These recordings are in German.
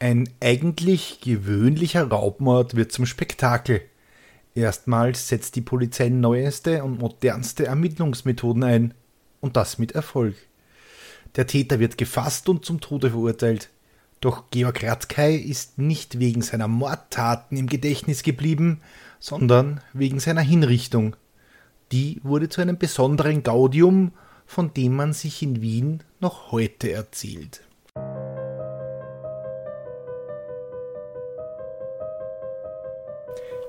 Ein eigentlich gewöhnlicher Raubmord wird zum Spektakel. Erstmals setzt die Polizei neueste und modernste Ermittlungsmethoden ein. Und das mit Erfolg. Der Täter wird gefasst und zum Tode verurteilt. Doch Georg Ratkay ist nicht wegen seiner Mordtaten im Gedächtnis geblieben, sondern wegen seiner Hinrichtung. Die wurde zu einem besonderen Gaudium, von dem man sich in Wien noch heute erzählt.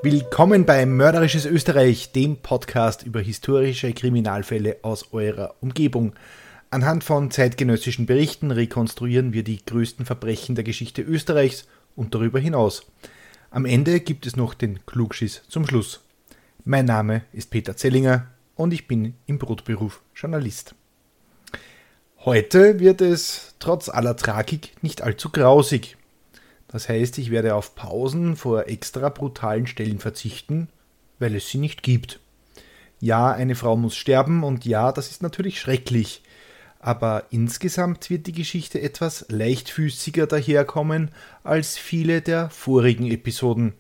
Willkommen bei Mörderisches Österreich, dem Podcast über historische Kriminalfälle aus eurer Umgebung. Anhand von zeitgenössischen Berichten rekonstruieren wir die größten Verbrechen der Geschichte Österreichs und darüber hinaus. Am Ende gibt es noch den Klugschiss zum Schluss. Mein Name ist Peter Zellinger und ich bin im Brotberuf Journalist. Heute wird es trotz aller Tragik nicht allzu grausig. Das heißt, ich werde auf Pausen vor extra brutalen Stellen verzichten, weil es sie nicht gibt. Ja, eine Frau muss sterben und ja, das ist natürlich schrecklich. Aber insgesamt wird die Geschichte etwas leichtfüßiger daherkommen als viele der vorigen Episoden.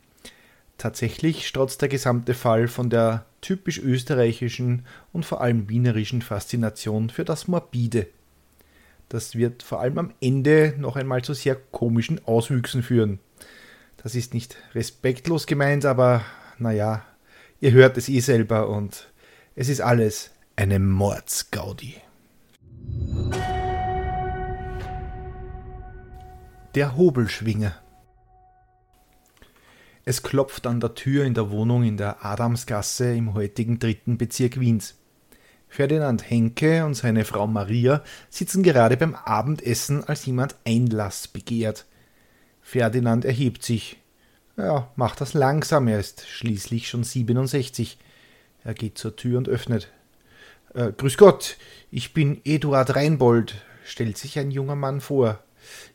Tatsächlich strotzt der gesamte Fall von der typisch österreichischen und vor allem wienerischen Faszination für das Morbide. Das wird vor allem am Ende noch einmal zu sehr komischen Auswüchsen führen. Das ist nicht respektlos gemeint, aber naja, ihr hört es eh selber und es ist alles eine Mordsgaudi. Der Hobelschwinger. Es klopft an der Tür in der Wohnung in der Adamsgasse im heutigen dritten Bezirk Wiens. Ferdinand Henke und seine Frau Maria sitzen gerade beim Abendessen, als jemand Einlass begehrt. Ferdinand erhebt sich. Ja, macht das langsam, er ist schließlich schon 67. Er geht zur Tür und öffnet. Äh, Grüß Gott, ich bin Eduard Reinbold, stellt sich ein junger Mann vor.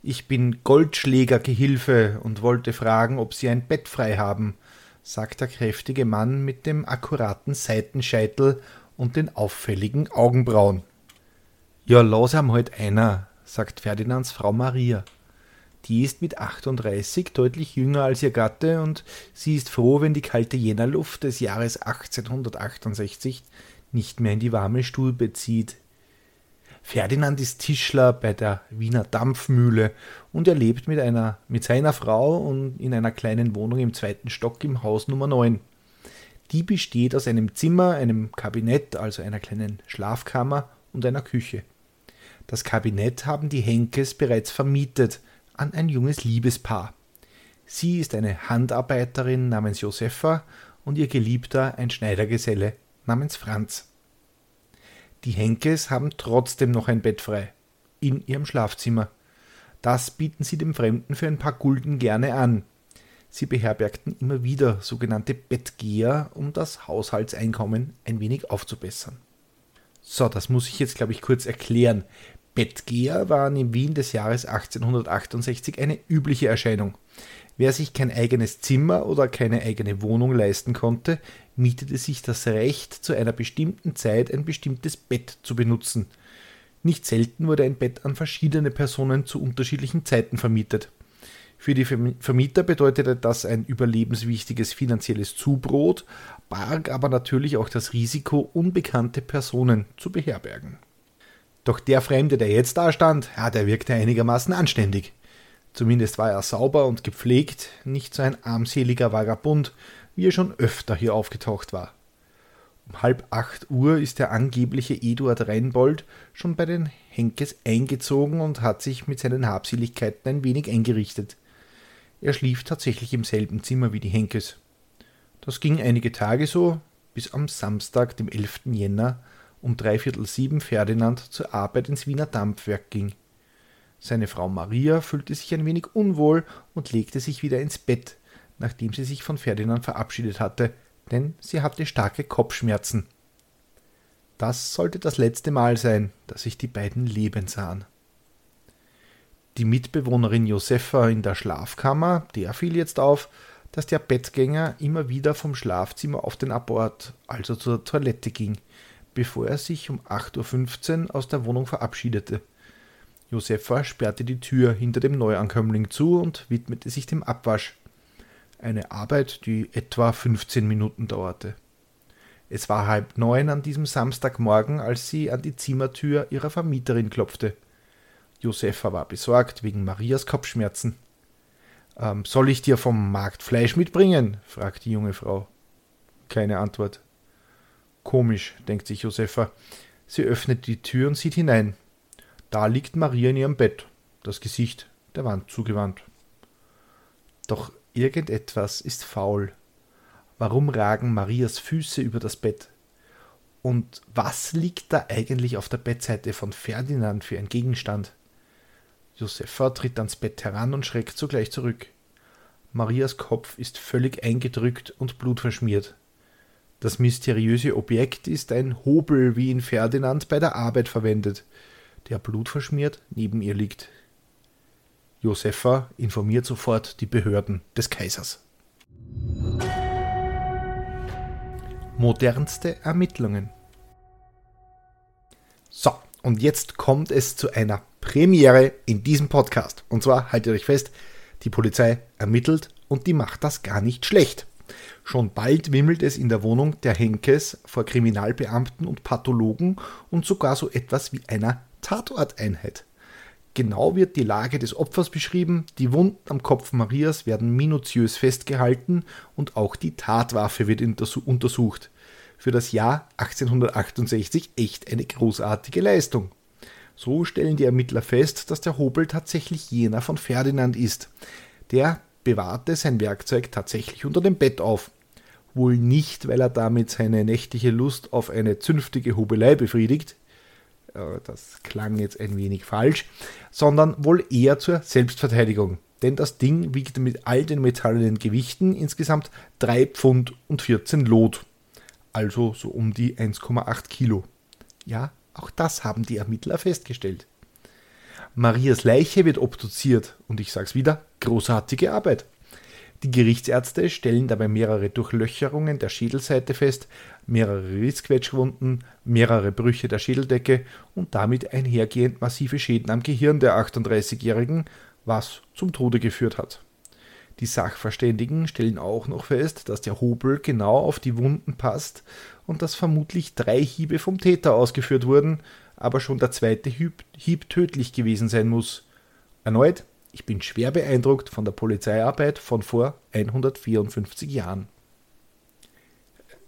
Ich bin Goldschlägergehilfe und wollte fragen, ob Sie ein Bett frei haben, sagt der kräftige Mann mit dem akkuraten Seitenscheitel und den auffälligen Augenbrauen. Ja, lass am halt einer, sagt Ferdinands Frau Maria. Die ist mit 38 deutlich jünger als ihr Gatte und sie ist froh, wenn die kalte Jännerluft des Jahres 1868 nicht mehr in die warme Stube zieht. Ferdinand ist Tischler bei der Wiener Dampfmühle und er lebt mit, einer, mit seiner Frau und in einer kleinen Wohnung im zweiten Stock im Haus Nummer 9. Die besteht aus einem Zimmer, einem Kabinett, also einer kleinen Schlafkammer und einer Küche. Das Kabinett haben die Henkes bereits vermietet an ein junges Liebespaar. Sie ist eine Handarbeiterin namens Josefa und ihr Geliebter ein Schneidergeselle namens Franz. Die Henkes haben trotzdem noch ein Bett frei in ihrem Schlafzimmer. Das bieten sie dem Fremden für ein paar Gulden gerne an, Sie beherbergten immer wieder sogenannte Bettgeher, um das Haushaltseinkommen ein wenig aufzubessern. So, das muss ich jetzt, glaube ich, kurz erklären. Bettgeher waren in Wien des Jahres 1868 eine übliche Erscheinung. Wer sich kein eigenes Zimmer oder keine eigene Wohnung leisten konnte, mietete sich das Recht, zu einer bestimmten Zeit ein bestimmtes Bett zu benutzen. Nicht selten wurde ein Bett an verschiedene Personen zu unterschiedlichen Zeiten vermietet. Für die Vermieter bedeutete das ein überlebenswichtiges finanzielles Zubrot, barg aber natürlich auch das Risiko, unbekannte Personen zu beherbergen. Doch der Fremde, der jetzt da stand, ja, der wirkte einigermaßen anständig. Zumindest war er sauber und gepflegt, nicht so ein armseliger Vagabund, wie er schon öfter hier aufgetaucht war. Um halb acht Uhr ist der angebliche Eduard Reinbold schon bei den Henkes eingezogen und hat sich mit seinen Habseligkeiten ein wenig eingerichtet. Er schlief tatsächlich im selben Zimmer wie die Henkes. Das ging einige Tage so, bis am Samstag, dem 11. Jänner, um dreiviertel sieben Ferdinand zur Arbeit ins Wiener Dampfwerk ging. Seine Frau Maria fühlte sich ein wenig unwohl und legte sich wieder ins Bett, nachdem sie sich von Ferdinand verabschiedet hatte, denn sie hatte starke Kopfschmerzen. Das sollte das letzte Mal sein, dass sich die beiden leben sahen. Die Mitbewohnerin Josefa in der Schlafkammer, der fiel jetzt auf, dass der Bettgänger immer wieder vom Schlafzimmer auf den Abort, also zur Toilette ging, bevor er sich um 8.15 Uhr aus der Wohnung verabschiedete. Josefa sperrte die Tür hinter dem Neuankömmling zu und widmete sich dem Abwasch eine Arbeit, die etwa 15 Minuten dauerte. Es war halb neun an diesem Samstagmorgen, als sie an die Zimmertür ihrer Vermieterin klopfte. Josefa war besorgt wegen Marias Kopfschmerzen. Ähm, soll ich dir vom Markt Fleisch mitbringen? fragte die junge Frau. Keine Antwort. Komisch, denkt sich Josefa. Sie öffnet die Tür und sieht hinein. Da liegt Maria in ihrem Bett, das Gesicht der Wand zugewandt. Doch Irgendetwas ist faul. Warum ragen Marias Füße über das Bett? Und was liegt da eigentlich auf der Bettseite von Ferdinand für ein Gegenstand? Josefa tritt ans Bett heran und schreckt sogleich zurück. Marias Kopf ist völlig eingedrückt und blutverschmiert. Das mysteriöse Objekt ist ein Hobel, wie ihn Ferdinand bei der Arbeit verwendet, der blutverschmiert neben ihr liegt. Josefa informiert sofort die Behörden des Kaisers. Modernste Ermittlungen. So, und jetzt kommt es zu einer Premiere in diesem Podcast. Und zwar, haltet euch fest, die Polizei ermittelt und die macht das gar nicht schlecht. Schon bald wimmelt es in der Wohnung der Henkes vor Kriminalbeamten und Pathologen und sogar so etwas wie einer Tatorteinheit. Genau wird die Lage des Opfers beschrieben, die Wunden am Kopf Marias werden minutiös festgehalten und auch die Tatwaffe wird untersucht. Für das Jahr 1868 echt eine großartige Leistung. So stellen die Ermittler fest, dass der Hobel tatsächlich jener von Ferdinand ist. Der bewahrte sein Werkzeug tatsächlich unter dem Bett auf. Wohl nicht, weil er damit seine nächtliche Lust auf eine zünftige Hobelei befriedigt, äh, das klang jetzt ein wenig falsch, sondern wohl eher zur Selbstverteidigung. Denn das Ding wiegt mit all den metallenen Gewichten insgesamt 3 Pfund und 14 Lot. Also so um die 1,8 Kilo. Ja, auch das haben die Ermittler festgestellt. Marias Leiche wird obduziert und ich sag's wieder, großartige Arbeit. Die Gerichtsärzte stellen dabei mehrere Durchlöcherungen der Schädelseite fest, mehrere Rissquetschwunden, mehrere Brüche der Schädeldecke und damit einhergehend massive Schäden am Gehirn der 38-Jährigen, was zum Tode geführt hat. Die Sachverständigen stellen auch noch fest, dass der Hobel genau auf die Wunden passt und dass vermutlich drei Hiebe vom Täter ausgeführt wurden, aber schon der zweite Hieb, Hieb tödlich gewesen sein muss. Erneut ich bin schwer beeindruckt von der Polizeiarbeit von vor 154 Jahren.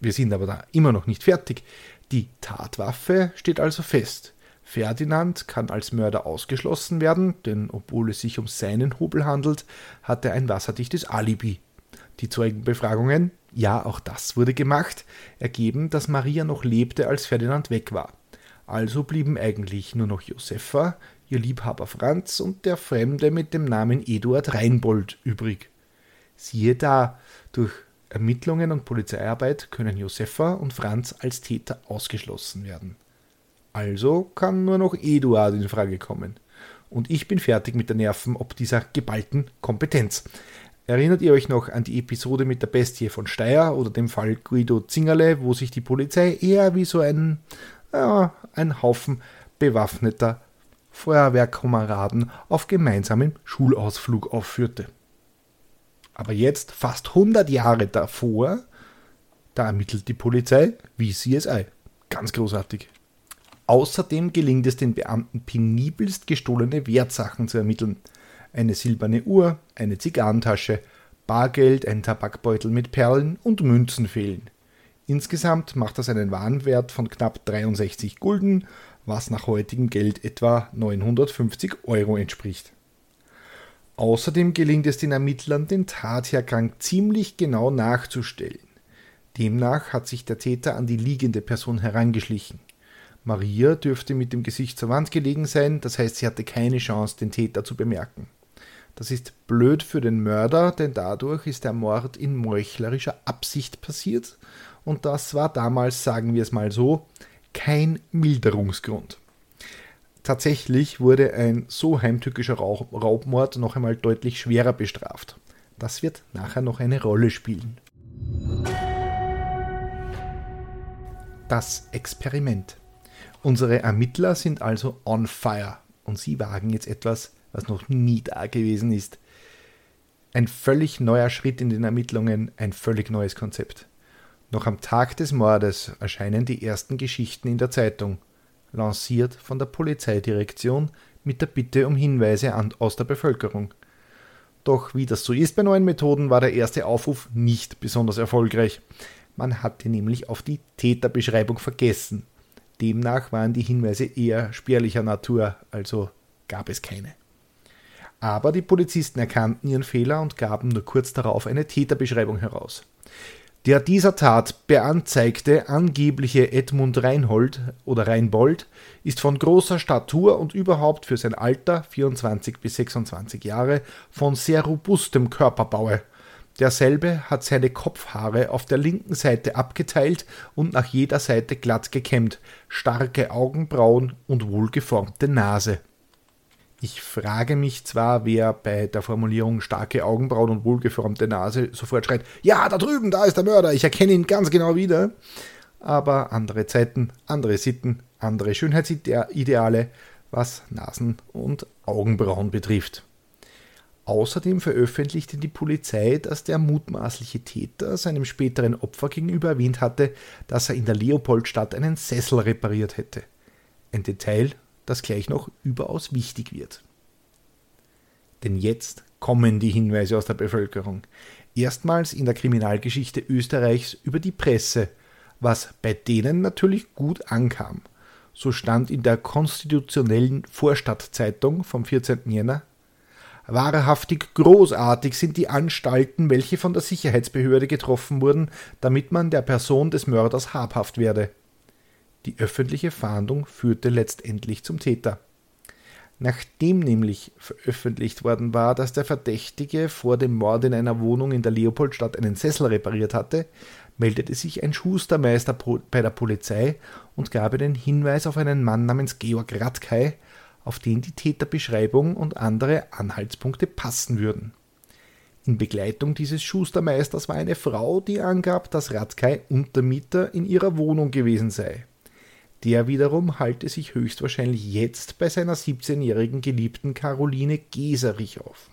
Wir sind aber da immer noch nicht fertig. Die Tatwaffe steht also fest. Ferdinand kann als Mörder ausgeschlossen werden, denn obwohl es sich um seinen Hobel handelt, hat er ein wasserdichtes Alibi. Die Zeugenbefragungen, ja, auch das wurde gemacht, ergeben, dass Maria noch lebte, als Ferdinand weg war. Also blieben eigentlich nur noch Josefa, ihr Liebhaber Franz und der Fremde mit dem Namen Eduard Reinbold übrig. Siehe da, durch Ermittlungen und Polizeiarbeit können Josefa und Franz als Täter ausgeschlossen werden. Also kann nur noch Eduard in Frage kommen. Und ich bin fertig mit der Nerven ob dieser geballten Kompetenz. Erinnert ihr euch noch an die Episode mit der Bestie von Steyr oder dem Fall Guido Zingerle, wo sich die Polizei eher wie so ein, ja, ein Haufen bewaffneter Feuerwehrkameraden auf gemeinsamem Schulausflug aufführte. Aber jetzt, fast 100 Jahre davor, da ermittelt die Polizei wie CSI. Ganz großartig. Außerdem gelingt es den Beamten penibelst gestohlene Wertsachen zu ermitteln. Eine silberne Uhr, eine Zigarrentasche, Bargeld, ein Tabakbeutel mit Perlen und Münzen fehlen. Insgesamt macht das einen Warenwert von knapp 63 Gulden, was nach heutigem Geld etwa 950 Euro entspricht. Außerdem gelingt es den Ermittlern, den Tathergang ziemlich genau nachzustellen. Demnach hat sich der Täter an die liegende Person herangeschlichen. Maria dürfte mit dem Gesicht zur Wand gelegen sein, das heißt, sie hatte keine Chance, den Täter zu bemerken. Das ist blöd für den Mörder, denn dadurch ist der Mord in meuchlerischer Absicht passiert und das war damals, sagen wir es mal so, kein Milderungsgrund. Tatsächlich wurde ein so heimtückischer Raubmord noch einmal deutlich schwerer bestraft. Das wird nachher noch eine Rolle spielen. Das Experiment. Unsere Ermittler sind also on fire und sie wagen jetzt etwas, was noch nie da gewesen ist. Ein völlig neuer Schritt in den Ermittlungen, ein völlig neues Konzept. Noch am Tag des Mordes erscheinen die ersten Geschichten in der Zeitung, lanciert von der Polizeidirektion mit der Bitte um Hinweise an, aus der Bevölkerung. Doch wie das so ist bei neuen Methoden, war der erste Aufruf nicht besonders erfolgreich. Man hatte nämlich auf die Täterbeschreibung vergessen. Demnach waren die Hinweise eher spärlicher Natur, also gab es keine. Aber die Polizisten erkannten ihren Fehler und gaben nur kurz darauf eine Täterbeschreibung heraus. Der dieser Tat beanzeigte angebliche Edmund Reinhold oder Reinbold ist von großer Statur und überhaupt für sein Alter 24 bis 26 Jahre von sehr robustem Körperbaue. Derselbe hat seine Kopfhaare auf der linken Seite abgeteilt und nach jeder Seite glatt gekämmt, starke Augenbrauen und wohlgeformte Nase. Ich frage mich zwar, wer bei der Formulierung starke Augenbrauen und wohlgeformte Nase sofort schreit, ja, da drüben, da ist der Mörder, ich erkenne ihn ganz genau wieder. Aber andere Zeiten, andere Sitten, andere Schönheitsideale, was Nasen und Augenbrauen betrifft. Außerdem veröffentlichte die Polizei, dass der mutmaßliche Täter seinem späteren Opfer gegenüber erwähnt hatte, dass er in der Leopoldstadt einen Sessel repariert hätte. Ein Detail, das gleich noch überaus wichtig wird. Denn jetzt kommen die Hinweise aus der Bevölkerung. Erstmals in der Kriminalgeschichte Österreichs über die Presse, was bei denen natürlich gut ankam. So stand in der konstitutionellen Vorstadtzeitung vom 14. Jänner Wahrhaftig großartig sind die Anstalten, welche von der Sicherheitsbehörde getroffen wurden, damit man der Person des Mörders habhaft werde. Die öffentliche Fahndung führte letztendlich zum Täter. Nachdem nämlich veröffentlicht worden war, dass der Verdächtige vor dem Mord in einer Wohnung in der Leopoldstadt einen Sessel repariert hatte, meldete sich ein Schustermeister bei der Polizei und gab einen Hinweis auf einen Mann namens Georg Radkei, auf den die Täterbeschreibung und andere Anhaltspunkte passen würden. In Begleitung dieses Schustermeisters war eine Frau, die angab, dass Radkei Untermieter in ihrer Wohnung gewesen sei. Der wiederum halte sich höchstwahrscheinlich jetzt bei seiner 17-jährigen Geliebten Caroline Geserich auf.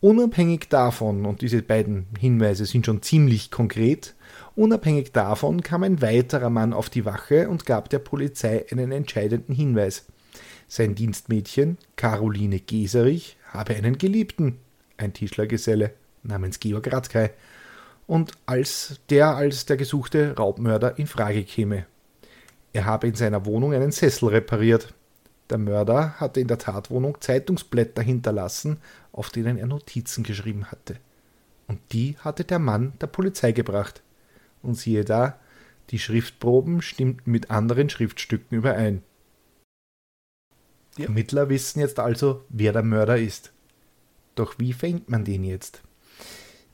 Unabhängig davon, und diese beiden Hinweise sind schon ziemlich konkret, unabhängig davon kam ein weiterer Mann auf die Wache und gab der Polizei einen entscheidenden Hinweis. Sein Dienstmädchen, Caroline Geserich, habe einen Geliebten, ein Tischlergeselle namens Georg Radkei, und als der als der gesuchte Raubmörder in Frage käme. Er habe in seiner Wohnung einen Sessel repariert. Der Mörder hatte in der Tatwohnung Zeitungsblätter hinterlassen, auf denen er Notizen geschrieben hatte. Und die hatte der Mann der Polizei gebracht. Und siehe da, die Schriftproben stimmten mit anderen Schriftstücken überein. Die Ermittler wissen jetzt also, wer der Mörder ist. Doch wie fängt man den jetzt?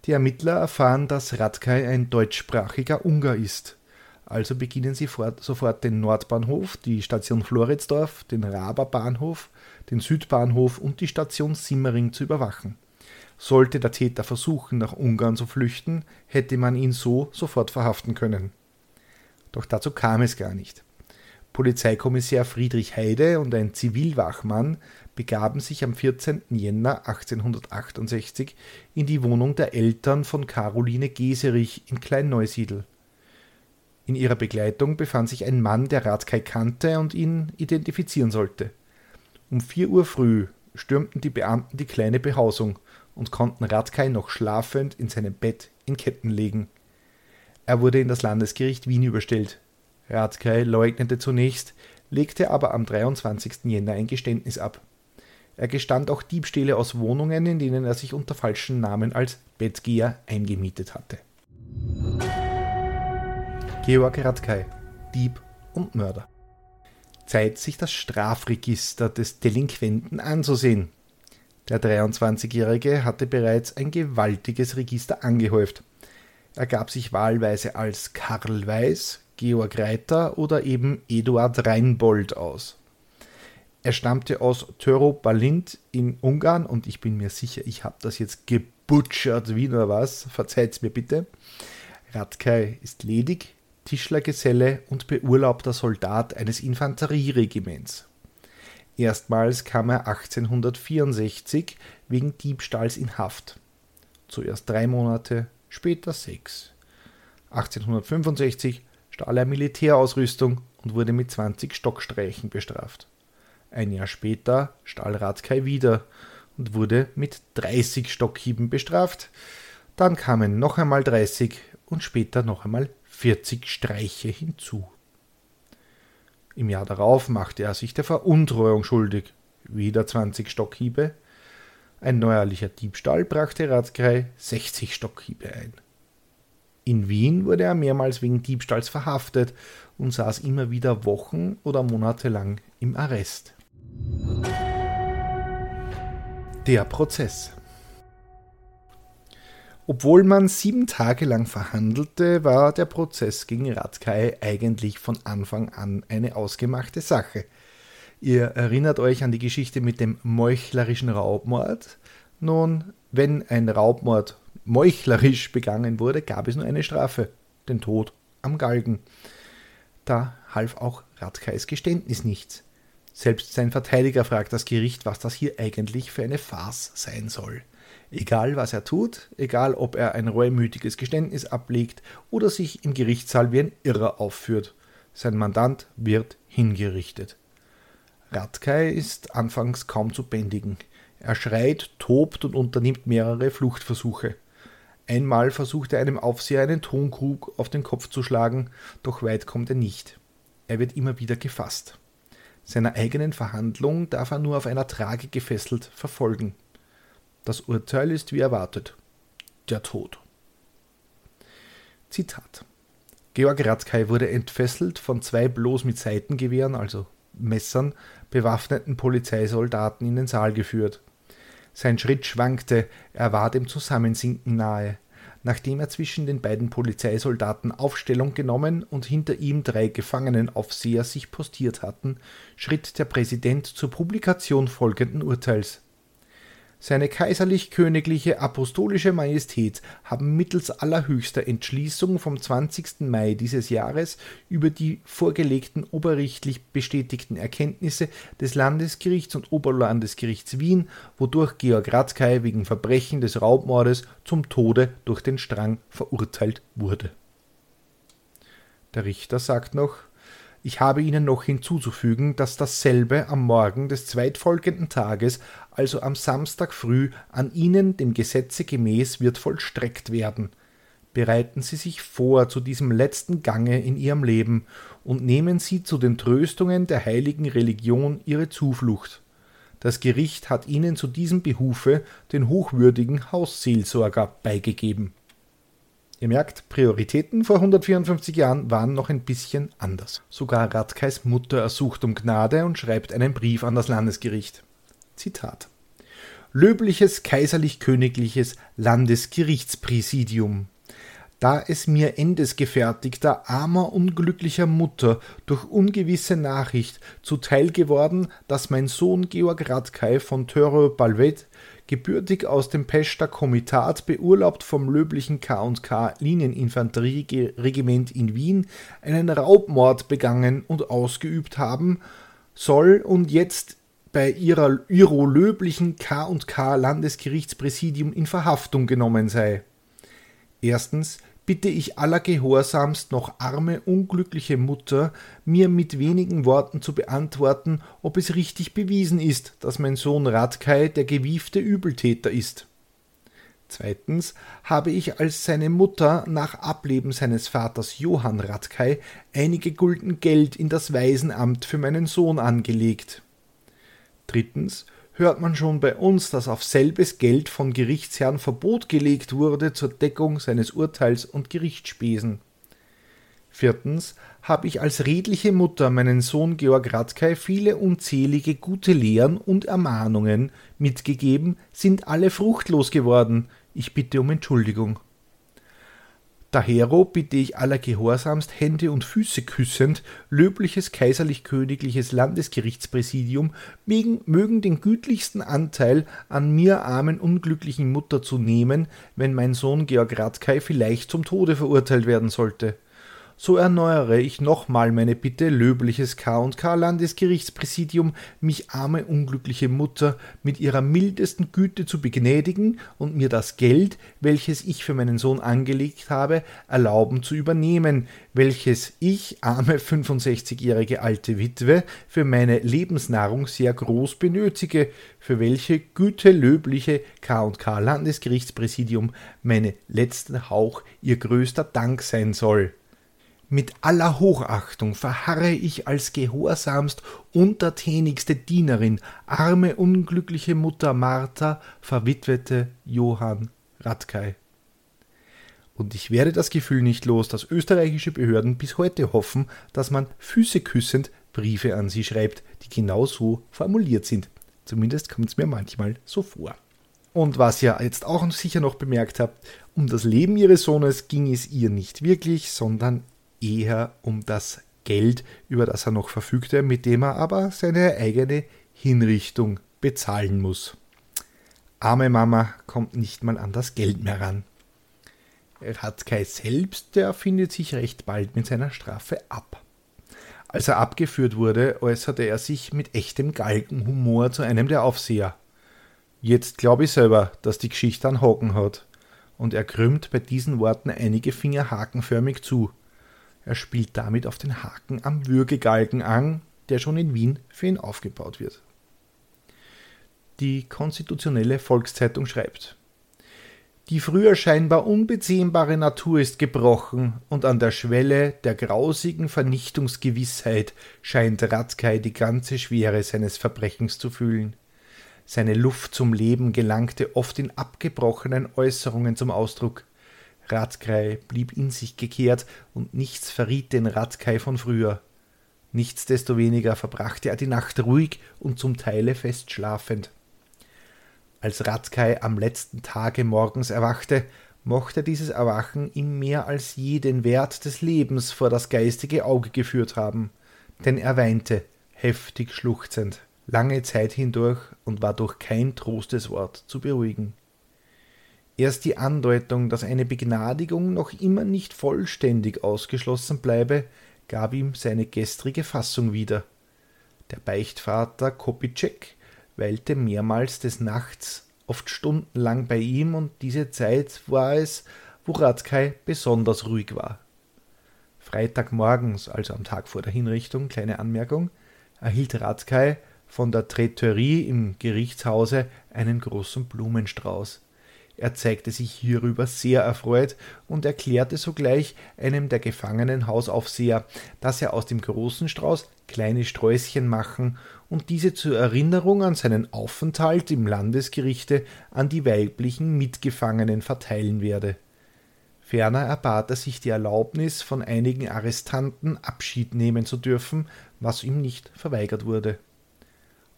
Die Ermittler erfahren, dass Radkei ein deutschsprachiger Ungar ist also beginnen sie fort, sofort den Nordbahnhof, die Station Floridsdorf, den Raber Bahnhof, den Südbahnhof und die Station Simmering zu überwachen. Sollte der Täter versuchen, nach Ungarn zu flüchten, hätte man ihn so sofort verhaften können. Doch dazu kam es gar nicht. Polizeikommissär Friedrich Heide und ein Zivilwachmann begaben sich am 14. Jänner 1868 in die Wohnung der Eltern von Caroline Geserich in Kleinneusiedl. In ihrer Begleitung befand sich ein Mann, der Radkai kannte und ihn identifizieren sollte. Um vier Uhr früh stürmten die Beamten die kleine Behausung und konnten Radkai noch schlafend in seinem Bett in Ketten legen. Er wurde in das Landesgericht Wien überstellt. Radkay leugnete zunächst, legte aber am 23. Jänner ein Geständnis ab. Er gestand auch Diebstähle aus Wohnungen, in denen er sich unter falschen Namen als Bettgeher eingemietet hatte. Georg Radkay, Dieb und Mörder. Zeit, sich das Strafregister des Delinquenten anzusehen. Der 23-Jährige hatte bereits ein gewaltiges Register angehäuft. Er gab sich wahlweise als Karl Weiß, Georg Reiter oder eben Eduard Reinbold aus. Er stammte aus Töro-Balint in Ungarn und ich bin mir sicher, ich habe das jetzt gebutschert wie nur was. Verzeiht's mir bitte. Radkay ist ledig, Tischlergeselle und beurlaubter Soldat eines Infanterieregiments. Erstmals kam er 1864 wegen Diebstahls in Haft. Zuerst drei Monate, später sechs. 1865 stahl er Militärausrüstung und wurde mit 20 Stockstreichen bestraft. Ein Jahr später stahl Radkay wieder und wurde mit 30 Stockhieben bestraft. Dann kamen noch einmal 30 und später noch einmal 40 Streiche hinzu. Im Jahr darauf machte er sich der Veruntreuung schuldig, wieder 20 Stockhiebe. Ein neuerlicher Diebstahl brachte Radkay 60 Stockhiebe ein. In Wien wurde er mehrmals wegen Diebstahls verhaftet und saß immer wieder Wochen oder Monate lang im Arrest. Der Prozess obwohl man sieben Tage lang verhandelte, war der Prozess gegen Radkay eigentlich von Anfang an eine ausgemachte Sache. Ihr erinnert euch an die Geschichte mit dem meuchlerischen Raubmord? Nun, wenn ein Raubmord meuchlerisch begangen wurde, gab es nur eine Strafe, den Tod am Galgen. Da half auch Radkays Geständnis nichts. Selbst sein Verteidiger fragt das Gericht, was das hier eigentlich für eine Farce sein soll. Egal was er tut, egal ob er ein reumütiges Geständnis ablegt oder sich im Gerichtssaal wie ein Irrer aufführt, sein Mandant wird hingerichtet. Radkay ist anfangs kaum zu bändigen. Er schreit, tobt und unternimmt mehrere Fluchtversuche. Einmal versucht er einem Aufseher einen Tonkrug auf den Kopf zu schlagen, doch weit kommt er nicht. Er wird immer wieder gefasst. Seiner eigenen Verhandlung darf er nur auf einer Trage gefesselt verfolgen. Das Urteil ist wie erwartet. Der Tod. Zitat. Georg Radkay wurde entfesselt von zwei bloß mit Seitengewehren, also Messern, bewaffneten Polizeisoldaten in den Saal geführt. Sein Schritt schwankte, er war dem Zusammensinken nahe. Nachdem er zwischen den beiden Polizeisoldaten Aufstellung genommen und hinter ihm drei Gefangenenaufseher sich postiert hatten, schritt der Präsident zur Publikation folgenden Urteils. Seine kaiserlich-königliche apostolische Majestät haben mittels allerhöchster Entschließung vom 20. Mai dieses Jahres über die vorgelegten oberrichtlich bestätigten Erkenntnisse des Landesgerichts und Oberlandesgerichts Wien, wodurch Georg Radkay wegen Verbrechen des Raubmordes zum Tode durch den Strang verurteilt wurde. Der Richter sagt noch ich habe Ihnen noch hinzuzufügen, dass dasselbe am Morgen des zweitfolgenden Tages, also am Samstag früh, an Ihnen dem Gesetze gemäß wird vollstreckt werden. Bereiten Sie sich vor zu diesem letzten Gange in Ihrem Leben und nehmen Sie zu den Tröstungen der heiligen Religion Ihre Zuflucht. Das Gericht hat Ihnen zu diesem Behufe den hochwürdigen Hausseelsorger beigegeben. Ihr merkt, Prioritäten vor 154 Jahren waren noch ein bisschen anders. Sogar Radkeis Mutter ersucht um Gnade und schreibt einen Brief an das Landesgericht. Zitat. Löbliches kaiserlich-königliches Landesgerichtspräsidium. Da es mir endesgefertigter, armer, unglücklicher Mutter durch ungewisse Nachricht zuteil geworden, dass mein Sohn Georg Radkay von Töre Balvet gebürtig aus dem Pester Komitat, beurlaubt vom löblichen K&K Linieninfanterieregiment in Wien, einen Raubmord begangen und ausgeübt haben, soll und jetzt bei ihrer ihro löblichen K&K Landesgerichtspräsidium in Verhaftung genommen sei. Erstens bitte ich allergehorsamst noch arme, unglückliche Mutter, mir mit wenigen Worten zu beantworten, ob es richtig bewiesen ist, dass mein Sohn Radkay der gewiefte Übeltäter ist. Zweitens habe ich als seine Mutter nach Ableben seines Vaters Johann Radkay einige Gulden Geld in das Waisenamt für meinen Sohn angelegt. Drittens hört man schon bei uns, dass auf selbes Geld von Gerichtsherrn Verbot gelegt wurde zur Deckung seines Urteils und Gerichtsspesen. Viertens habe ich als redliche Mutter meinen Sohn Georg Radkay viele unzählige gute Lehren und Ermahnungen mitgegeben, sind alle fruchtlos geworden. Ich bitte um Entschuldigung. Dahero bitte ich allergehorsamst Hände und Füße küssend, löbliches kaiserlich-königliches Landesgerichtspräsidium, mögen den gütlichsten Anteil an mir armen unglücklichen Mutter zu nehmen, wenn mein Sohn Georg Radkay vielleicht zum Tode verurteilt werden sollte so erneuere ich nochmal meine Bitte, löbliches K&K Landesgerichtspräsidium, mich arme unglückliche Mutter mit ihrer mildesten Güte zu begnädigen und mir das Geld, welches ich für meinen Sohn angelegt habe, erlauben zu übernehmen, welches ich, arme 65-jährige alte Witwe, für meine Lebensnahrung sehr groß benötige, für welche Güte löbliche K&K Landesgerichtspräsidium meine letzten Hauch ihr größter Dank sein soll. Mit aller Hochachtung verharre ich als gehorsamst untertänigste Dienerin, arme unglückliche Mutter Martha, verwitwete Johann Radkay. Und ich werde das Gefühl nicht los, dass österreichische Behörden bis heute hoffen, dass man Füße küssend Briefe an sie schreibt, die genau so formuliert sind. Zumindest kommt es mir manchmal so vor. Und was ihr jetzt auch sicher noch bemerkt habt, um das Leben ihres Sohnes ging es ihr nicht wirklich, sondern eher um das Geld, über das er noch verfügte, mit dem er aber seine eigene Hinrichtung bezahlen muss. Arme Mama kommt nicht mal an das Geld mehr ran. Ratkei selbst, der findet sich recht bald mit seiner Strafe ab. Als er abgeführt wurde, äußerte er sich mit echtem Galgenhumor zu einem der Aufseher. Jetzt glaube ich selber, dass die Geschichte einen Haken hat. Und er krümmt bei diesen Worten einige Finger hakenförmig zu. Er spielt damit auf den Haken am Würgegalgen an, der schon in Wien für ihn aufgebaut wird. Die konstitutionelle Volkszeitung schreibt Die früher scheinbar unbezähmbare Natur ist gebrochen, und an der Schwelle der grausigen Vernichtungsgewissheit scheint Radkei die ganze Schwere seines Verbrechens zu fühlen. Seine Luft zum Leben gelangte oft in abgebrochenen Äußerungen zum Ausdruck. Radkei blieb in sich gekehrt und nichts verriet den Radkei von früher. Nichtsdestoweniger verbrachte er die Nacht ruhig und zum Teile fest schlafend. Als Radkei am letzten Tage morgens erwachte, mochte dieses Erwachen ihm mehr als je den Wert des Lebens vor das geistige Auge geführt haben, denn er weinte, heftig schluchzend, lange Zeit hindurch und war durch kein Trosteswort zu beruhigen. Erst die Andeutung, dass eine Begnadigung noch immer nicht vollständig ausgeschlossen bleibe, gab ihm seine gestrige Fassung wieder. Der Beichtvater Kopitschek weilte mehrmals des Nachts, oft stundenlang bei ihm, und diese Zeit war es, wo Radkei besonders ruhig war. Freitagmorgens, also am Tag vor der Hinrichtung, kleine Anmerkung, erhielt Radkei von der Träterie im Gerichtshause einen großen Blumenstrauß. Er zeigte sich hierüber sehr erfreut und erklärte sogleich einem der gefangenen Hausaufseher, dass er aus dem großen Strauß kleine Sträußchen machen und diese zur Erinnerung an seinen Aufenthalt im Landesgerichte an die weiblichen Mitgefangenen verteilen werde. Ferner erbat er sich die Erlaubnis, von einigen Arrestanten Abschied nehmen zu dürfen, was ihm nicht verweigert wurde.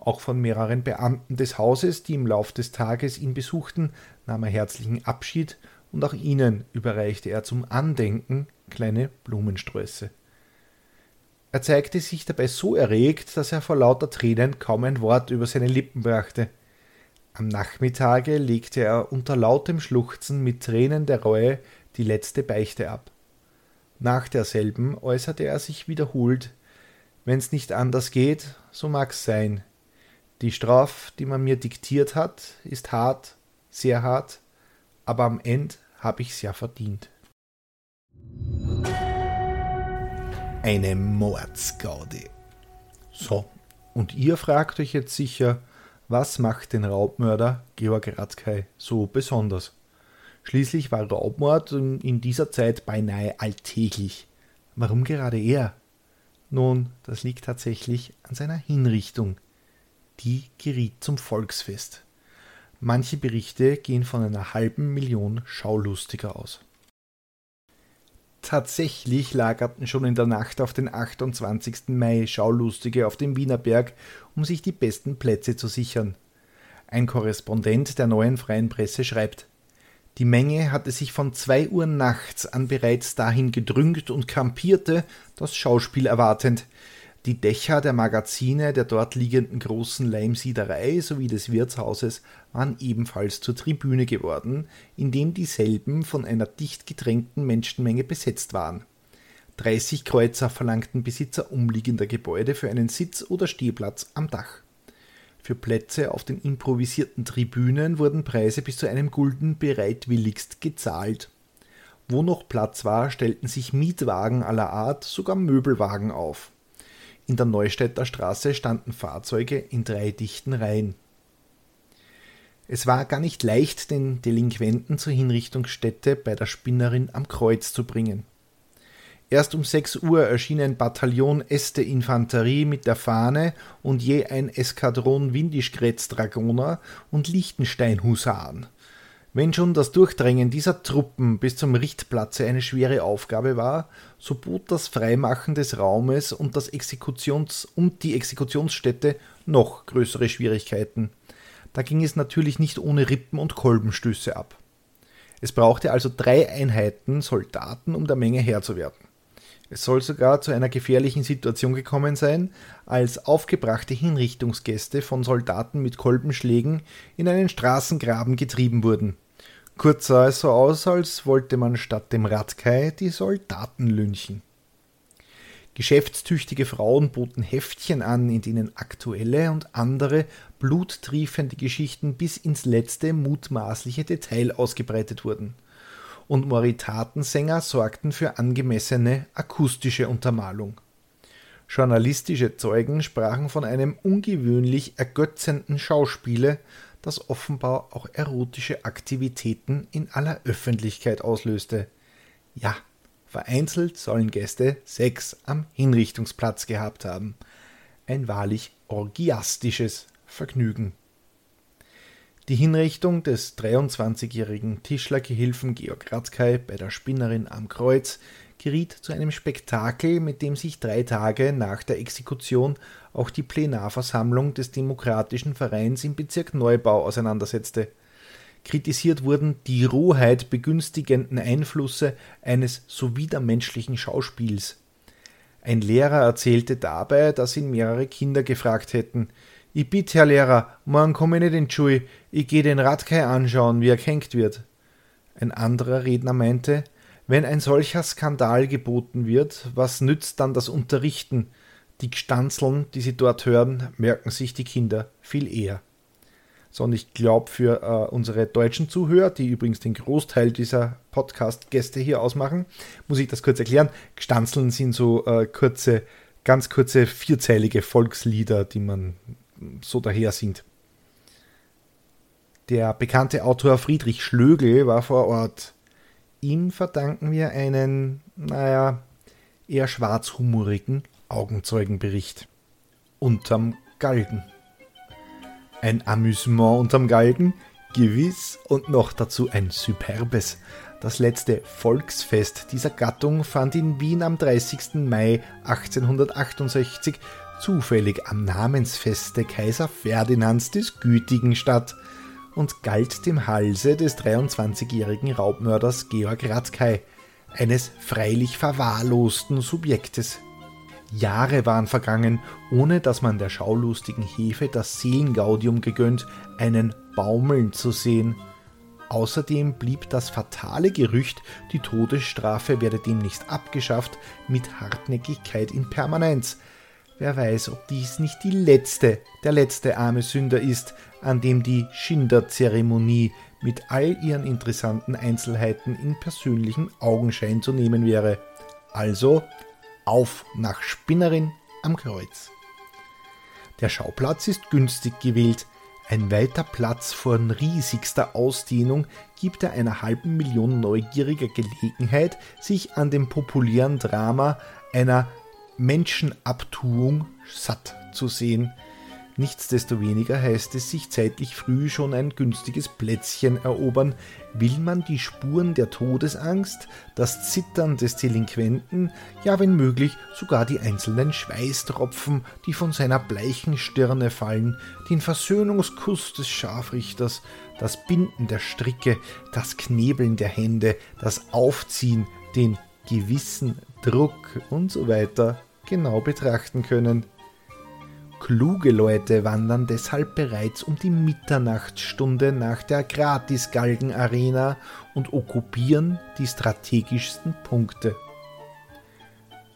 Auch von mehreren Beamten des Hauses, die im Lauf des Tages ihn besuchten, nahm er herzlichen Abschied und auch ihnen überreichte er zum Andenken kleine Blumensträuße. Er zeigte sich dabei so erregt, dass er vor lauter Tränen kaum ein Wort über seine Lippen brachte. Am Nachmittage legte er unter lautem Schluchzen mit Tränen der Reue die letzte Beichte ab. Nach derselben äußerte er sich wiederholt Wenn's nicht anders geht, so mag's sein, die Straf, die man mir diktiert hat, ist hart, sehr hart, aber am Ende habe ich's ja verdient. Eine Mordsgaude. So, und ihr fragt euch jetzt sicher, was macht den Raubmörder Georg Radkay so besonders? Schließlich war Raubmord in dieser Zeit beinahe alltäglich. Warum gerade er? Nun, das liegt tatsächlich an seiner Hinrichtung. Die geriet zum Volksfest. Manche Berichte gehen von einer halben Million Schaulustiger aus. Tatsächlich lagerten schon in der Nacht auf den 28. Mai Schaulustige auf dem Wienerberg, um sich die besten Plätze zu sichern. Ein Korrespondent der neuen freien Presse schreibt Die Menge hatte sich von zwei Uhr nachts an bereits dahin gedrängt und kampierte, das Schauspiel erwartend. Die Dächer der Magazine der dort liegenden großen Leimsiederei sowie des Wirtshauses waren ebenfalls zur Tribüne geworden, indem dieselben von einer dicht gedrängten Menschenmenge besetzt waren. 30 Kreuzer verlangten Besitzer umliegender Gebäude für einen Sitz oder Stehplatz am Dach. Für Plätze auf den improvisierten Tribünen wurden Preise bis zu einem Gulden bereitwilligst gezahlt. Wo noch Platz war, stellten sich Mietwagen aller Art, sogar Möbelwagen auf. In der Neustädter Straße standen Fahrzeuge in drei dichten Reihen. Es war gar nicht leicht, den Delinquenten zur Hinrichtungsstätte bei der Spinnerin am Kreuz zu bringen. Erst um sechs Uhr erschien ein Bataillon Este Infanterie mit der Fahne und je ein Eskadron Windischgrätz-Dragoner und Liechtenstein-Husaren. Wenn schon das Durchdrängen dieser Truppen bis zum Richtplatze eine schwere Aufgabe war, so bot das Freimachen des Raumes und, das Exekutions und die Exekutionsstätte noch größere Schwierigkeiten. Da ging es natürlich nicht ohne Rippen und Kolbenstöße ab. Es brauchte also drei Einheiten Soldaten, um der Menge Herr zu werden. Es soll sogar zu einer gefährlichen Situation gekommen sein, als aufgebrachte Hinrichtungsgäste von Soldaten mit Kolbenschlägen in einen Straßengraben getrieben wurden. Kurz sah es so aus, als wollte man statt dem Radkai die Soldaten lynchen. Geschäftstüchtige Frauen boten Heftchen an, in denen aktuelle und andere bluttriefende Geschichten bis ins letzte mutmaßliche Detail ausgebreitet wurden und Moritatensänger sorgten für angemessene akustische Untermalung. Journalistische Zeugen sprachen von einem ungewöhnlich ergötzenden Schauspiele, das offenbar auch erotische Aktivitäten in aller Öffentlichkeit auslöste. Ja, vereinzelt sollen Gäste Sex am Hinrichtungsplatz gehabt haben. Ein wahrlich orgiastisches Vergnügen. Die Hinrichtung des 23-jährigen Tischlergehilfen Georg Ratzkei bei der Spinnerin am Kreuz geriet zu einem Spektakel, mit dem sich drei Tage nach der Exekution auch die Plenarversammlung des Demokratischen Vereins im Bezirk Neubau auseinandersetzte. Kritisiert wurden die Rohheit begünstigenden Einflüsse eines so widermenschlichen Schauspiels. Ein Lehrer erzählte dabei, dass ihn mehrere Kinder gefragt hätten, ich bitte, Herr Lehrer, morgen komme ich nicht in die Schule, ich gehe den Radkai anschauen, wie er gehängt wird. Ein anderer Redner meinte, wenn ein solcher Skandal geboten wird, was nützt dann das Unterrichten? Die Gstanzeln, die sie dort hören, merken sich die Kinder viel eher. So, und ich glaube, für äh, unsere deutschen Zuhörer, die übrigens den Großteil dieser Podcast-Gäste hier ausmachen, muss ich das kurz erklären. Gstanzeln sind so äh, kurze, ganz kurze, vierzeilige Volkslieder, die man so daher sind. Der bekannte Autor Friedrich Schlögel war vor Ort. Ihm verdanken wir einen, naja, eher schwarzhumorigen Augenzeugenbericht. Unterm Galgen. Ein Amüsement unterm Galgen, gewiss, und noch dazu ein superbes. Das letzte Volksfest dieser Gattung fand in Wien am 30. Mai 1868 zufällig am Namensfeste Kaiser Ferdinands des Gütigen statt und galt dem Halse des 23-jährigen Raubmörders Georg Ratzkei, eines freilich verwahrlosten Subjektes. Jahre waren vergangen, ohne dass man der schaulustigen Hefe das Seelengaudium gegönnt, einen Baumeln zu sehen. Außerdem blieb das fatale Gerücht, die Todesstrafe werde demnächst abgeschafft, mit Hartnäckigkeit in Permanenz, Wer weiß, ob dies nicht die letzte, der letzte arme Sünder ist, an dem die Schinderzeremonie mit all ihren interessanten Einzelheiten in persönlichem Augenschein zu nehmen wäre. Also auf nach Spinnerin am Kreuz. Der Schauplatz ist günstig gewählt. Ein weiter Platz von riesigster Ausdehnung gibt er einer halben Million Neugieriger Gelegenheit, sich an dem populären Drama einer Menschenabtuung satt zu sehen, Nichtsdestoweniger heißt es sich zeitlich früh schon ein günstiges Plätzchen erobern, will man die Spuren der Todesangst, das Zittern des Delinquenten, ja wenn möglich sogar die einzelnen Schweißtropfen, die von seiner bleichen Stirne fallen, den Versöhnungskuss des Scharfrichters, das Binden der Stricke, das Knebeln der Hände, das Aufziehen, den gewissen Druck und so weiter genau betrachten können. Kluge Leute wandern deshalb bereits um die Mitternachtsstunde nach der Gratis-Galgen-Arena und okkupieren die strategischsten Punkte.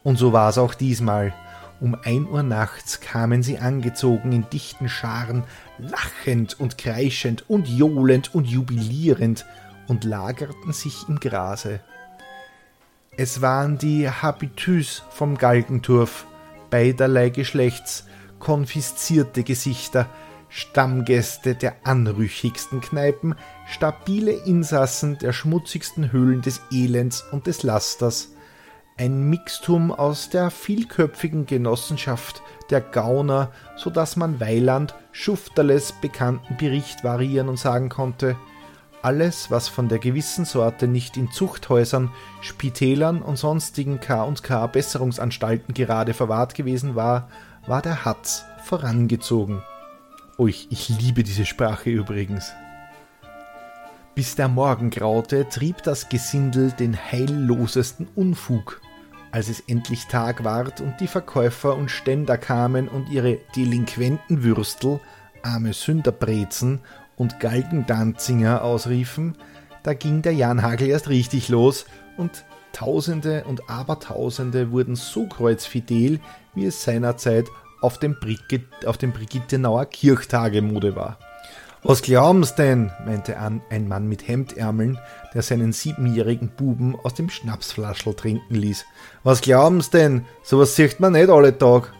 Und so war es auch diesmal. Um ein Uhr nachts kamen sie angezogen in dichten Scharen, lachend und kreischend und johlend und jubilierend und lagerten sich im Grase. Es waren die Habitus vom Galgenturf, beiderlei Geschlechts, konfiszierte Gesichter, Stammgäste der anrüchigsten Kneipen, stabile Insassen der schmutzigsten Höhlen des Elends und des Lasters, ein Mixtum aus der vielköpfigen Genossenschaft der Gauner, so dass man Weiland Schufterles bekannten Bericht variieren und sagen konnte, alles, was von der gewissen Sorte nicht in Zuchthäusern, Spitälern und sonstigen K&K Besserungsanstalten gerade verwahrt gewesen war, war der Hatz vorangezogen. Oh, ich, ich liebe diese Sprache übrigens. Bis der Morgen graute, trieb das Gesindel den heillosesten Unfug. Als es endlich Tag ward und die Verkäufer und Ständer kamen und ihre Delinquentenwürstel, arme Sünderbrezen und Galgendanzinger ausriefen, da ging der Janhagel erst richtig los und Tausende und Abertausende wurden so kreuzfidel, wie es seinerzeit auf dem, Brigitte, auf dem Brigittenauer Kirchtage Mode war. Was glauben's denn? meinte an ein Mann mit Hemdärmeln, der seinen siebenjährigen Buben aus dem Schnapsflaschel trinken ließ. Was glauben's denn? Sowas sieht man nicht alle Tag.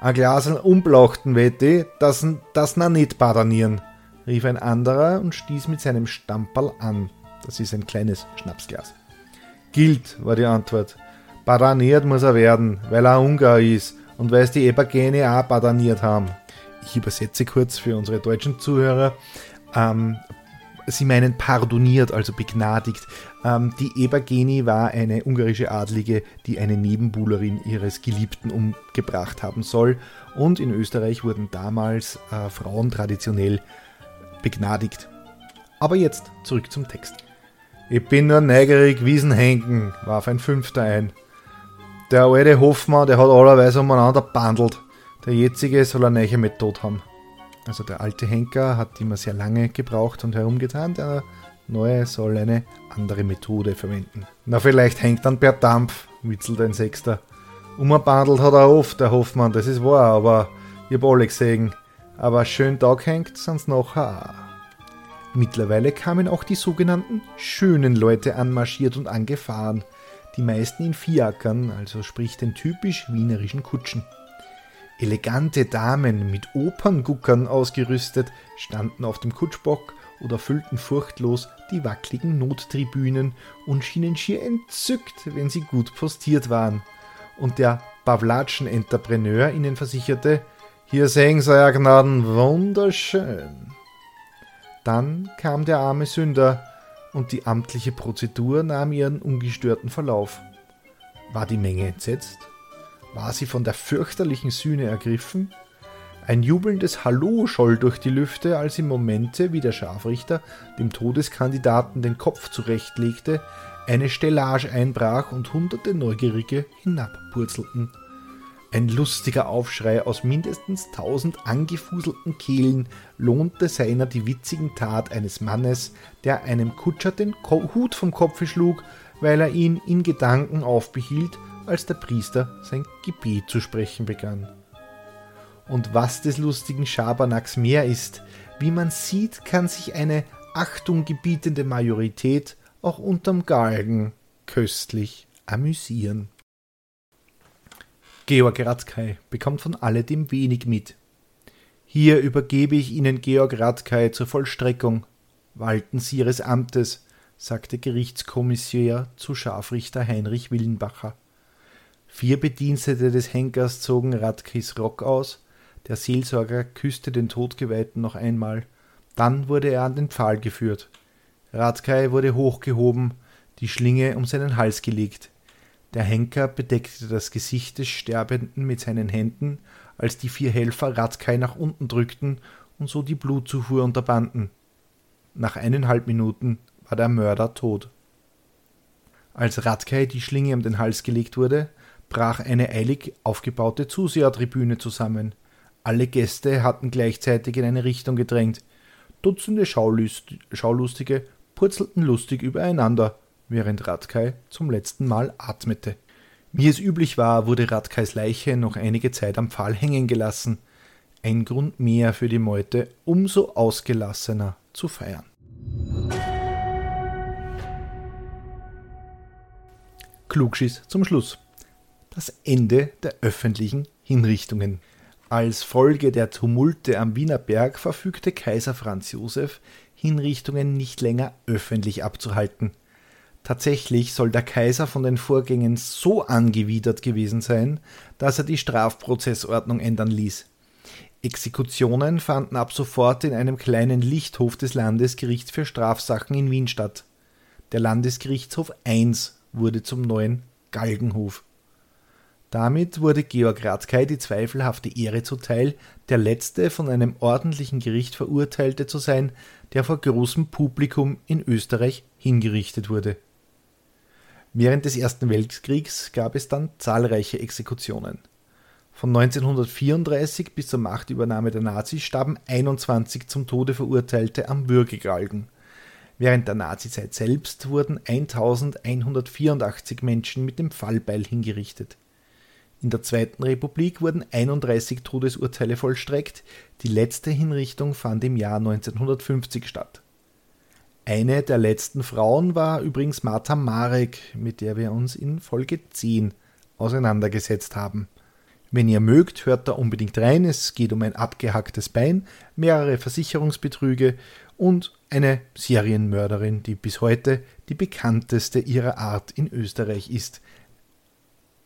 Ein Glasel umblauchten wette, das, das na nicht badanieren, rief ein anderer und stieß mit seinem Stamperl an. Das ist ein kleines Schnapsglas. Gilt, war die Antwort. Badaniert muss er werden, weil er Ungar ist und weil es die Ebergene auch badaniert haben. Ich übersetze kurz für unsere deutschen Zuhörer. Ähm, sie meinen pardoniert, also begnadigt. Ähm, die Ebergeni war eine ungarische Adlige, die eine Nebenbuhlerin ihres Geliebten umgebracht haben soll. Und in Österreich wurden damals äh, Frauen traditionell begnadigt. Aber jetzt zurück zum Text. Ich bin nur neugierig, Wiesenhenken, warf ein Fünfter ein. Der alte Hoffmann, der hat allerweise umeinander bandelt. Der jetzige soll eine neue Methode haben. Also der alte Henker hat immer sehr lange gebraucht und herumgetan, der neue soll eine andere Methode verwenden. Na, vielleicht hängt dann per Dampf, witzelt ein Sechster. Umgebandelt hat er oft, der Hoffmann, das ist wahr, aber ich hab alle gesehen. Aber schön Tag hängt, sonst noch. Mittlerweile kamen auch die sogenannten schönen Leute anmarschiert und angefahren die meisten in Fiakern, also sprich den typisch wienerischen Kutschen. Elegante Damen mit Opernguckern ausgerüstet standen auf dem Kutschbock oder füllten furchtlos die wackligen Nottribünen und schienen schier entzückt, wenn sie gut postiert waren. Und der Pavlatschen-Entrepreneur ihnen versicherte, hier sehen Sie, Herr Gnaden, wunderschön. Dann kam der arme Sünder, und die amtliche Prozedur nahm ihren ungestörten Verlauf. War die Menge entsetzt? War sie von der fürchterlichen Sühne ergriffen? Ein jubelndes Hallo scholl durch die Lüfte, als im Momente, wie der Scharfrichter dem Todeskandidaten den Kopf zurechtlegte, eine Stellage einbrach und hunderte Neugierige hinabpurzelten. Ein lustiger Aufschrei aus mindestens tausend angefuselten Kehlen lohnte seiner die witzigen Tat eines Mannes, der einem Kutscher den Hut vom Kopfe schlug, weil er ihn in Gedanken aufbehielt, als der Priester sein Gebet zu sprechen begann. Und was des lustigen Schabernacks mehr ist, wie man sieht, kann sich eine Achtung gebietende Majorität auch unterm Galgen köstlich amüsieren. Georg Ratzkei bekommt von alledem wenig mit. Hier übergebe ich Ihnen Georg Radkay zur Vollstreckung. Walten Sie Ihres Amtes, sagte Gerichtskommissär zu Scharfrichter Heinrich Willenbacher. Vier Bedienstete des Henkers zogen Radkis Rock aus, der Seelsorger küsste den Todgeweihten noch einmal, dann wurde er an den Pfahl geführt. Radkay wurde hochgehoben, die Schlinge um seinen Hals gelegt. Der Henker bedeckte das Gesicht des Sterbenden mit seinen Händen, als die vier Helfer Radkay nach unten drückten und so die Blutzufuhr unterbanden. Nach eineinhalb Minuten war der Mörder tot. Als Radkay die Schlinge um den Hals gelegt wurde, brach eine eilig aufgebaute Zusehertribüne zusammen. Alle Gäste hatten gleichzeitig in eine Richtung gedrängt. Dutzende Schaulust Schaulustige purzelten lustig übereinander, während Radkay zum letzten Mal atmete. Wie es üblich war, wurde Radkays Leiche noch einige Zeit am Pfahl hängen gelassen. Ein Grund mehr für die Meute, umso ausgelassener zu feiern. Klugschiss zum Schluss. Das Ende der öffentlichen Hinrichtungen. Als Folge der Tumulte am Wiener Berg verfügte Kaiser Franz Josef, Hinrichtungen nicht länger öffentlich abzuhalten. Tatsächlich soll der Kaiser von den Vorgängen so angewidert gewesen sein, dass er die Strafprozessordnung ändern ließ. Exekutionen fanden ab sofort in einem kleinen Lichthof des Landesgerichts für Strafsachen in Wien statt. Der Landesgerichtshof I wurde zum neuen Galgenhof. Damit wurde Georg Radkay die zweifelhafte Ehre zuteil, der letzte von einem ordentlichen Gericht Verurteilte zu sein, der vor großem Publikum in Österreich hingerichtet wurde. Während des Ersten Weltkriegs gab es dann zahlreiche Exekutionen. Von 1934 bis zur Machtübernahme der Nazis starben 21 zum Tode Verurteilte am Würgegalgen. Während der Nazizeit selbst wurden 1184 Menschen mit dem Fallbeil hingerichtet. In der Zweiten Republik wurden 31 Todesurteile vollstreckt, die letzte Hinrichtung fand im Jahr 1950 statt. Eine der letzten Frauen war übrigens Martha Marek, mit der wir uns in Folge 10 auseinandergesetzt haben. Wenn ihr mögt, hört da unbedingt rein. Es geht um ein abgehacktes Bein, mehrere Versicherungsbetrüge und eine Serienmörderin, die bis heute die bekannteste ihrer Art in Österreich ist.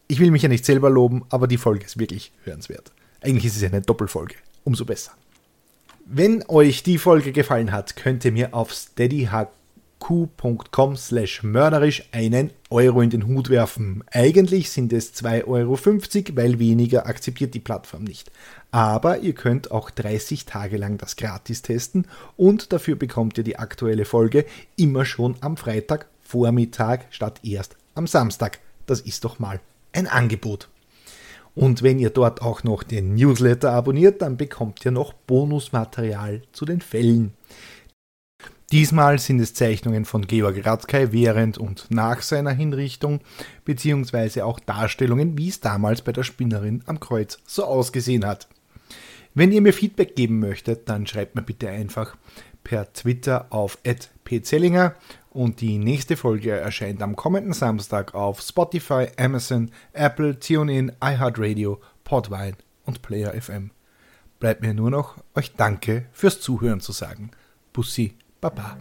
Ich will mich ja nicht selber loben, aber die Folge ist wirklich hörenswert. Eigentlich ist es eine Doppelfolge. Umso besser. Wenn euch die Folge gefallen hat, könnt ihr mir auf steadyhq.com slash mörderisch einen Euro in den Hut werfen. Eigentlich sind es 2,50 Euro, weil weniger akzeptiert die Plattform nicht. Aber ihr könnt auch 30 Tage lang das gratis testen und dafür bekommt ihr die aktuelle Folge immer schon am Freitag Vormittag statt erst am Samstag. Das ist doch mal ein Angebot. Und wenn ihr dort auch noch den Newsletter abonniert, dann bekommt ihr noch Bonusmaterial zu den Fällen. Diesmal sind es Zeichnungen von Georg Radkay während und nach seiner Hinrichtung, beziehungsweise auch Darstellungen, wie es damals bei der Spinnerin am Kreuz so ausgesehen hat. Wenn ihr mir Feedback geben möchtet, dann schreibt mir bitte einfach per Twitter auf pzellinger und die nächste Folge erscheint am kommenden Samstag auf Spotify, Amazon, Apple, TuneIn, iHeartRadio, Podvine und Player FM. Bleibt mir nur noch, euch Danke fürs Zuhören zu sagen. Bussi, Baba.